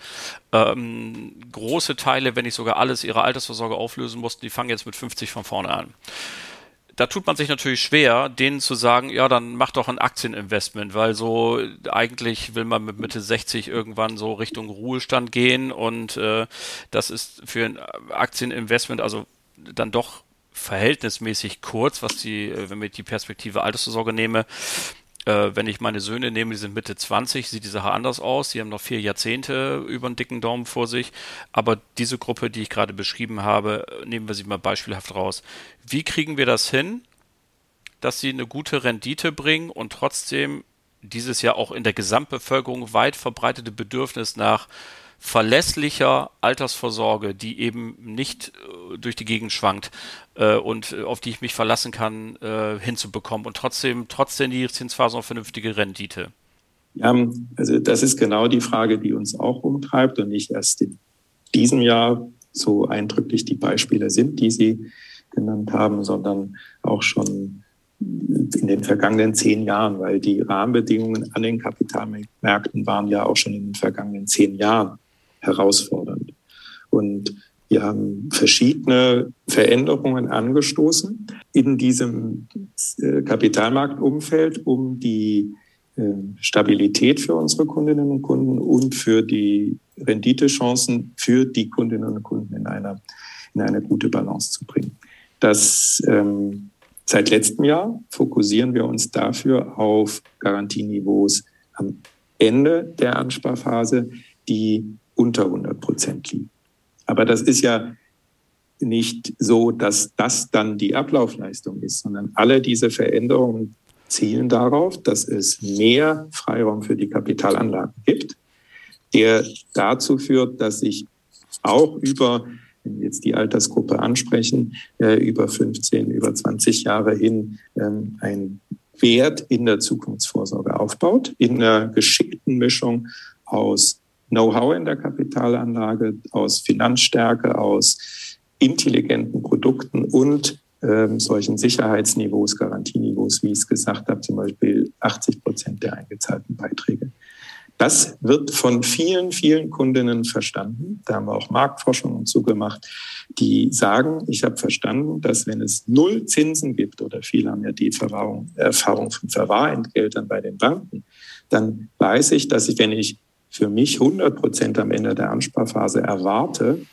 ähm, große Teile, wenn nicht sogar alles, ihre Altersvorsorge auflösen mussten, die fangen jetzt mit 50 von vorne an. Da tut man sich natürlich schwer, denen zu sagen, ja, dann mach doch ein Aktieninvestment, weil so eigentlich will man mit Mitte 60 irgendwann so Richtung Ruhestand gehen und äh, das ist für ein Aktieninvestment also dann doch verhältnismäßig kurz, was die, äh, wenn ich die Perspektive Altersvorsorge nehme. Äh, wenn ich meine Söhne nehme, die sind Mitte 20, sieht die Sache anders aus. Die haben noch vier Jahrzehnte über einen dicken Daumen vor sich. Aber diese Gruppe, die ich gerade beschrieben habe, nehmen wir sie mal beispielhaft raus. Wie kriegen wir das hin, dass sie eine gute Rendite bringen und trotzdem dieses ja auch in der Gesamtbevölkerung weit verbreitete Bedürfnis nach verlässlicher Altersvorsorge, die eben nicht äh, durch die Gegend schwankt äh, und äh, auf die ich mich verlassen kann, äh, hinzubekommen und trotzdem trotz der niedrigen Zinsphase eine vernünftige Rendite? Ja, also das ist genau die Frage, die uns auch umtreibt und nicht erst in diesem Jahr so eindrücklich die Beispiele sind, die Sie genannt haben, sondern auch schon in den vergangenen zehn Jahren, weil die Rahmenbedingungen an den Kapitalmärkten waren ja auch schon in den vergangenen zehn Jahren herausfordernd. Und wir haben verschiedene Veränderungen angestoßen in diesem äh, Kapitalmarktumfeld, um die ähm, Stabilität für unsere Kundinnen und Kunden und für die Renditechancen für die Kundinnen und Kunden in einer, in eine gute Balance zu bringen. Das, ähm, seit letztem Jahr fokussieren wir uns dafür auf Garantieniveaus am Ende der Ansparphase, die unter 100 Prozent liegen. Aber das ist ja nicht so, dass das dann die Ablaufleistung ist, sondern alle diese Veränderungen zielen darauf, dass es mehr Freiraum für die Kapitalanlagen gibt, der dazu führt, dass ich auch über, wenn wir jetzt die Altersgruppe ansprechen, äh, über 15, über 20 Jahre hin ähm, ein Wert in der Zukunftsvorsorge aufbaut, in einer geschickten Mischung aus Know-how in der Kapitalanlage, aus Finanzstärke, aus intelligenten Produkten und ähm, solchen Sicherheitsniveaus, Garantieniveaus, wie ich es gesagt habe, zum Beispiel 80 Prozent der eingezahlten Beiträge. Das wird von vielen, vielen Kundinnen verstanden. Da haben wir auch Marktforschungen zugemacht, die sagen, ich habe verstanden, dass wenn es null Zinsen gibt oder viele haben ja die Erfahrung, Erfahrung von Verwahrentgeltern bei den Banken, dann weiß ich, dass ich, wenn ich für mich 100 Prozent am Ende der Ansparphase erwarte,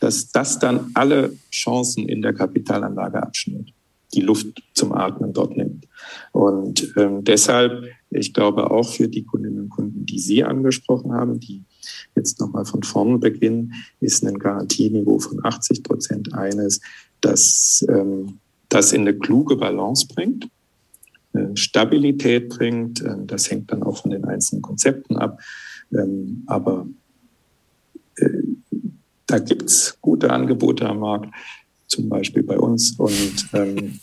dass das dann alle Chancen in der Kapitalanlage abschnürt, die Luft zum Atmen dort nimmt. Und ähm, deshalb, ich glaube auch für die Kundinnen und Kunden, die Sie angesprochen haben, die jetzt nochmal von vorn beginnen, ist ein Garantieniveau von 80 Prozent eines, das ähm, das in eine kluge Balance bringt, Stabilität bringt. Ähm, das hängt dann auch von den einzelnen Konzepten ab. Ähm, aber äh, da gibt es gute Angebote am Markt, zum Beispiel bei uns, und ähm,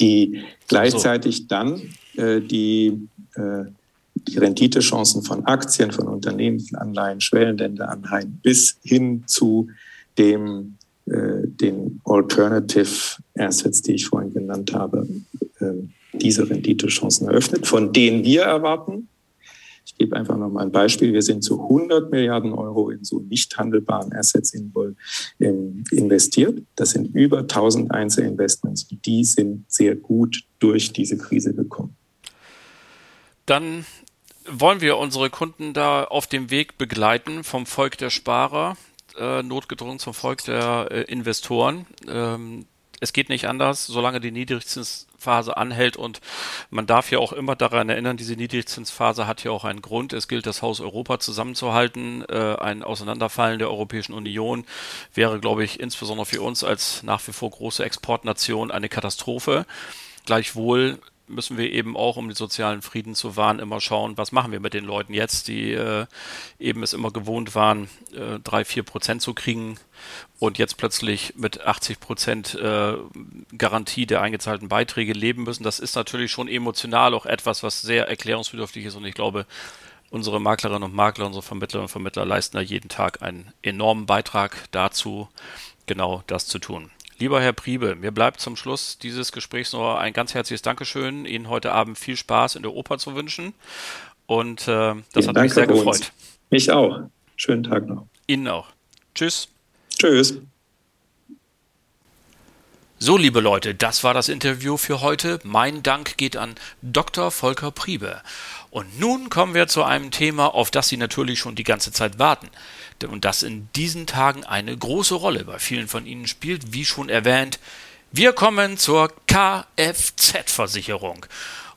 die gleichzeitig dann äh, die, äh, die Renditechancen von Aktien, von Unternehmensanleihen, Schwellenländeranleihen bis hin zu dem, äh, den Alternative Assets, die ich vorhin genannt habe, äh, diese Renditechancen eröffnet, von denen wir erwarten, ich gebe einfach noch mal ein Beispiel. Wir sind zu 100 Milliarden Euro in so nicht handelbaren Assets investiert. Das sind über 1000 Einzelinvestments. Die sind sehr gut durch diese Krise gekommen. Dann wollen wir unsere Kunden da auf dem Weg begleiten vom Volk der Sparer, äh, notgedrungen zum Volk der äh, Investoren. Ähm, es geht nicht anders, solange die Niedrigzinsphase anhält und man darf ja auch immer daran erinnern, diese Niedrigzinsphase hat ja auch einen Grund. Es gilt, das Haus Europa zusammenzuhalten. Äh, ein Auseinanderfallen der Europäischen Union wäre, glaube ich, insbesondere für uns als nach wie vor große Exportnation eine Katastrophe. Gleichwohl müssen wir eben auch, um den sozialen Frieden zu wahren, immer schauen, was machen wir mit den Leuten jetzt, die äh, eben es immer gewohnt waren, äh, drei, vier Prozent zu kriegen und jetzt plötzlich mit 80 Prozent äh, Garantie der eingezahlten Beiträge leben müssen. Das ist natürlich schon emotional auch etwas, was sehr erklärungsbedürftig ist und ich glaube, unsere Maklerinnen und Makler, unsere Vermittlerinnen und Vermittler leisten da jeden Tag einen enormen Beitrag dazu, genau das zu tun. Lieber Herr Priebe, mir bleibt zum Schluss dieses Gesprächs nur ein ganz herzliches Dankeschön. Ihnen heute Abend viel Spaß in der Oper zu wünschen. Und äh, das Vielen hat Dank mich sehr gefreut. Mich auch. Schönen Tag noch. Ihnen auch. Tschüss. Tschüss. So, liebe Leute, das war das Interview für heute. Mein Dank geht an Dr. Volker Priebe. Und nun kommen wir zu einem Thema, auf das Sie natürlich schon die ganze Zeit warten und das in diesen Tagen eine große Rolle bei vielen von Ihnen spielt, wie schon erwähnt. Wir kommen zur Kfz-Versicherung.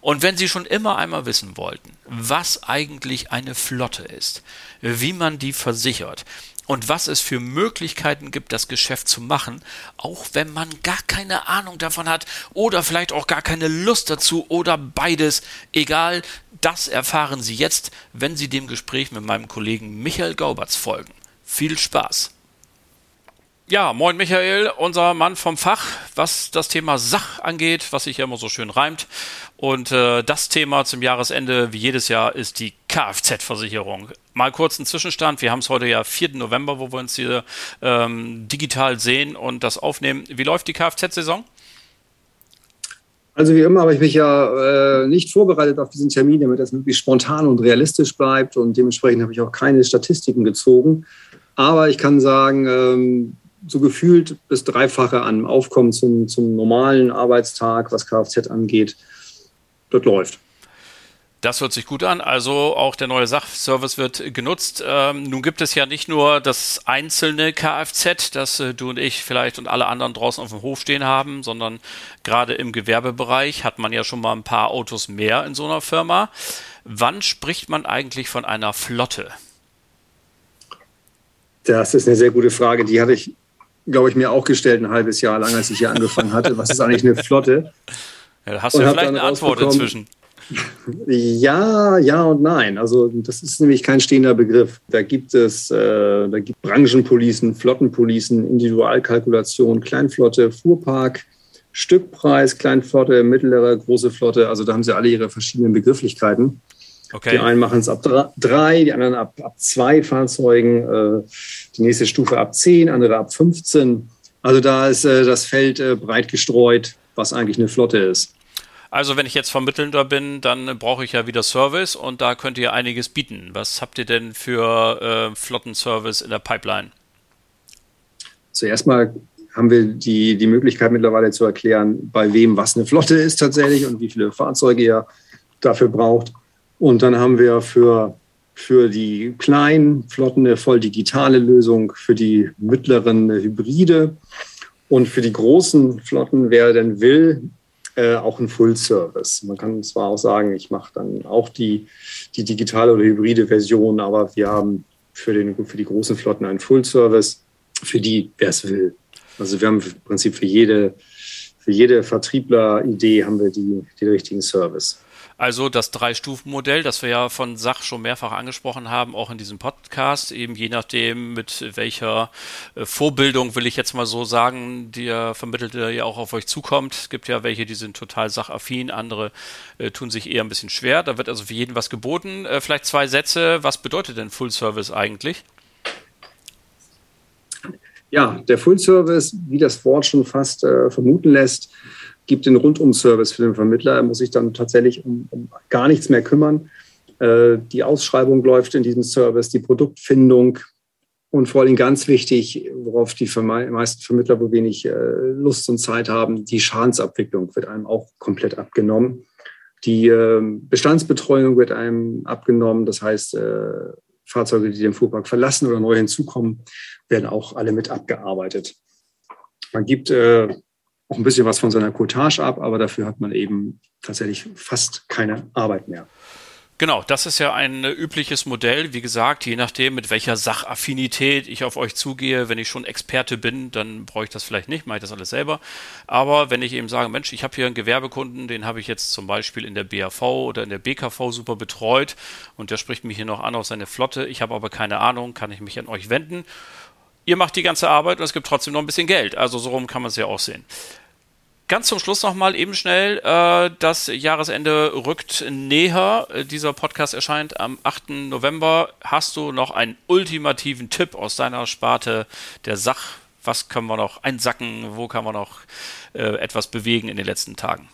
Und wenn Sie schon immer einmal wissen wollten, was eigentlich eine Flotte ist, wie man die versichert und was es für Möglichkeiten gibt, das Geschäft zu machen, auch wenn man gar keine Ahnung davon hat oder vielleicht auch gar keine Lust dazu oder beides, egal, das erfahren Sie jetzt, wenn Sie dem Gespräch mit meinem Kollegen Michael Gauberts folgen. Viel Spaß! Ja, moin Michael, unser Mann vom Fach, was das Thema Sach angeht, was sich ja immer so schön reimt. Und äh, das Thema zum Jahresende, wie jedes Jahr, ist die Kfz-Versicherung. Mal kurz ein Zwischenstand. Wir haben es heute ja 4. November, wo wir uns hier ähm, digital sehen und das aufnehmen. Wie läuft die Kfz-Saison? Also wie immer habe ich mich ja äh, nicht vorbereitet auf diesen Termin, damit das möglichst spontan und realistisch bleibt und dementsprechend habe ich auch keine Statistiken gezogen. Aber ich kann sagen, ähm, so gefühlt das Dreifache an Aufkommen zum, zum normalen Arbeitstag, was Kfz angeht, das läuft. Das hört sich gut an. Also auch der neue Sachservice wird genutzt. Ähm, nun gibt es ja nicht nur das einzelne Kfz, das äh, du und ich vielleicht und alle anderen draußen auf dem Hof stehen haben, sondern gerade im Gewerbebereich hat man ja schon mal ein paar Autos mehr in so einer Firma. Wann spricht man eigentlich von einer Flotte? Das ist eine sehr gute Frage. Die hatte ich, glaube ich, mir auch gestellt ein halbes Jahr lang, als ich hier angefangen hatte. Was ist eigentlich eine Flotte? Ja, hast du ja vielleicht eine Antwort inzwischen? Ja, ja und nein. Also das ist nämlich kein stehender Begriff. Da gibt es äh, da gibt Branchenpolicen, Flottenpolicen, Individualkalkulation, Kleinflotte, Fuhrpark, Stückpreis, Kleinflotte, mittlere, große Flotte. Also da haben sie alle ihre verschiedenen Begrifflichkeiten. Okay. Die einen machen es ab drei, die anderen ab, ab zwei Fahrzeugen, äh, die nächste Stufe ab zehn, andere ab 15. Also da ist äh, das Feld äh, breit gestreut, was eigentlich eine Flotte ist. Also wenn ich jetzt Vermittelnder bin, dann brauche ich ja wieder Service und da könnt ihr einiges bieten. Was habt ihr denn für äh, Flottenservice in der Pipeline? Zuerst mal haben wir die, die Möglichkeit mittlerweile zu erklären, bei wem was eine Flotte ist tatsächlich und wie viele Fahrzeuge ihr dafür braucht. Und dann haben wir für, für die kleinen Flotten eine voll digitale Lösung, für die mittleren eine Hybride und für die großen Flotten, wer denn will, äh, auch ein Full Service. Man kann zwar auch sagen, ich mache dann auch die, die digitale oder hybride Version, aber wir haben für, den, für die großen Flotten einen Full Service, für die, wer es will. Also wir haben im Prinzip für jede, für jede Vertriebler-Idee haben wir die, den richtigen Service. Also das Drei-Stufen-Modell, das wir ja von Sach schon mehrfach angesprochen haben, auch in diesem Podcast, eben je nachdem, mit welcher äh, Vorbildung, will ich jetzt mal so sagen, die der Vermittelte ja auch auf euch zukommt. Es gibt ja welche, die sind total sachaffin, andere äh, tun sich eher ein bisschen schwer. Da wird also für jeden was geboten. Äh, vielleicht zwei Sätze. Was bedeutet denn Full Service eigentlich? Ja, der Full Service, wie das Wort schon fast äh, vermuten lässt, gibt den Rundum-Service für den Vermittler. Er muss sich dann tatsächlich um, um gar nichts mehr kümmern. Äh, die Ausschreibung läuft in diesem Service, die Produktfindung und vor allem ganz wichtig, worauf die meisten Vermittler wohl wenig äh, Lust und Zeit haben, die Schadensabwicklung wird einem auch komplett abgenommen. Die äh, Bestandsbetreuung wird einem abgenommen. Das heißt, äh, Fahrzeuge, die den Fuhrpark verlassen oder neu hinzukommen, werden auch alle mit abgearbeitet. Man gibt äh, auch ein bisschen was von seiner Cottage ab, aber dafür hat man eben tatsächlich fast keine Arbeit mehr. Genau, das ist ja ein übliches Modell. Wie gesagt, je nachdem, mit welcher Sachaffinität ich auf euch zugehe, wenn ich schon Experte bin, dann brauche ich das vielleicht nicht, mache ich das alles selber. Aber wenn ich eben sage, Mensch, ich habe hier einen Gewerbekunden, den habe ich jetzt zum Beispiel in der BAV oder in der BKV super betreut und der spricht mich hier noch an auf seine Flotte, ich habe aber keine Ahnung, kann ich mich an euch wenden ihr macht die ganze Arbeit und es gibt trotzdem noch ein bisschen Geld. Also so rum kann man es ja auch sehen. Ganz zum Schluss nochmal eben schnell, äh, das Jahresende rückt näher. Dieser Podcast erscheint am 8. November. Hast du noch einen ultimativen Tipp aus deiner Sparte der Sach? Was können wir noch einsacken? Wo kann man noch äh, etwas bewegen in den letzten Tagen?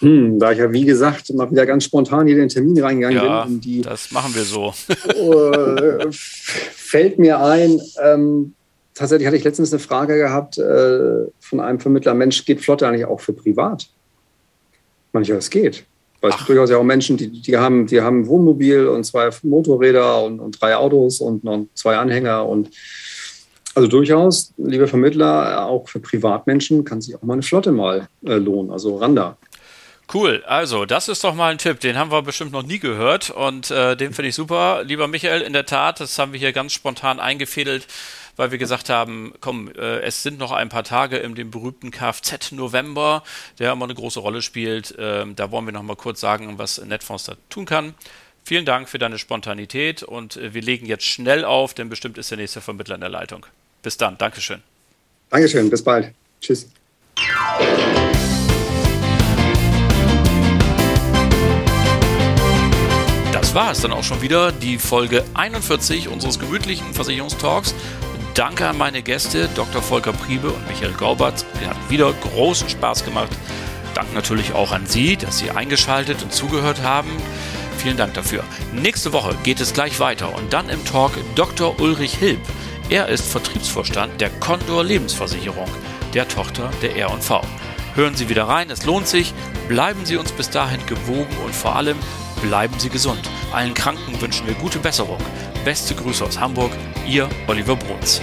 Hm, da ich ja, wie gesagt, mal wieder ganz spontan hier den Termin reingegangen ja, bin. Die, das machen wir so. äh, fällt mir ein, ähm, tatsächlich hatte ich letztens eine Frage gehabt äh, von einem Vermittler, Mensch, geht Flotte eigentlich auch für privat? Manchmal, es geht. Weil es gibt durchaus ja auch Menschen, die, die, haben, die haben ein Wohnmobil und zwei Motorräder und, und drei Autos und noch zwei Anhänger und also durchaus, liebe Vermittler, auch für Privatmenschen kann sich auch mal eine Flotte mal äh, lohnen, also Randa. Cool, also das ist doch mal ein Tipp, den haben wir bestimmt noch nie gehört und äh, den finde ich super. Lieber Michael, in der Tat, das haben wir hier ganz spontan eingefädelt, weil wir gesagt haben, komm, äh, es sind noch ein paar Tage in dem berühmten Kfz-November, der immer eine große Rolle spielt. Ähm, da wollen wir noch mal kurz sagen, was Netfonds da tun kann. Vielen Dank für deine Spontanität und äh, wir legen jetzt schnell auf, denn bestimmt ist der nächste Vermittler in der Leitung. Bis dann, Dankeschön. Dankeschön, bis bald. Tschüss. War es dann auch schon wieder, die Folge 41 unseres gemütlichen Versicherungstalks. Danke an meine Gäste, Dr. Volker Priebe und Michael Gaubert. Wir hatten wieder großen Spaß gemacht. Dank natürlich auch an Sie, dass Sie eingeschaltet und zugehört haben. Vielen Dank dafür. Nächste Woche geht es gleich weiter und dann im Talk Dr. Ulrich Hilb. Er ist Vertriebsvorstand der Condor Lebensversicherung, der Tochter der R&V. Hören Sie wieder rein, es lohnt sich. Bleiben Sie uns bis dahin gewogen und vor allem bleiben Sie gesund. Allen Kranken wünschen wir gute Besserung. Beste Grüße aus Hamburg, Ihr Oliver Bruns.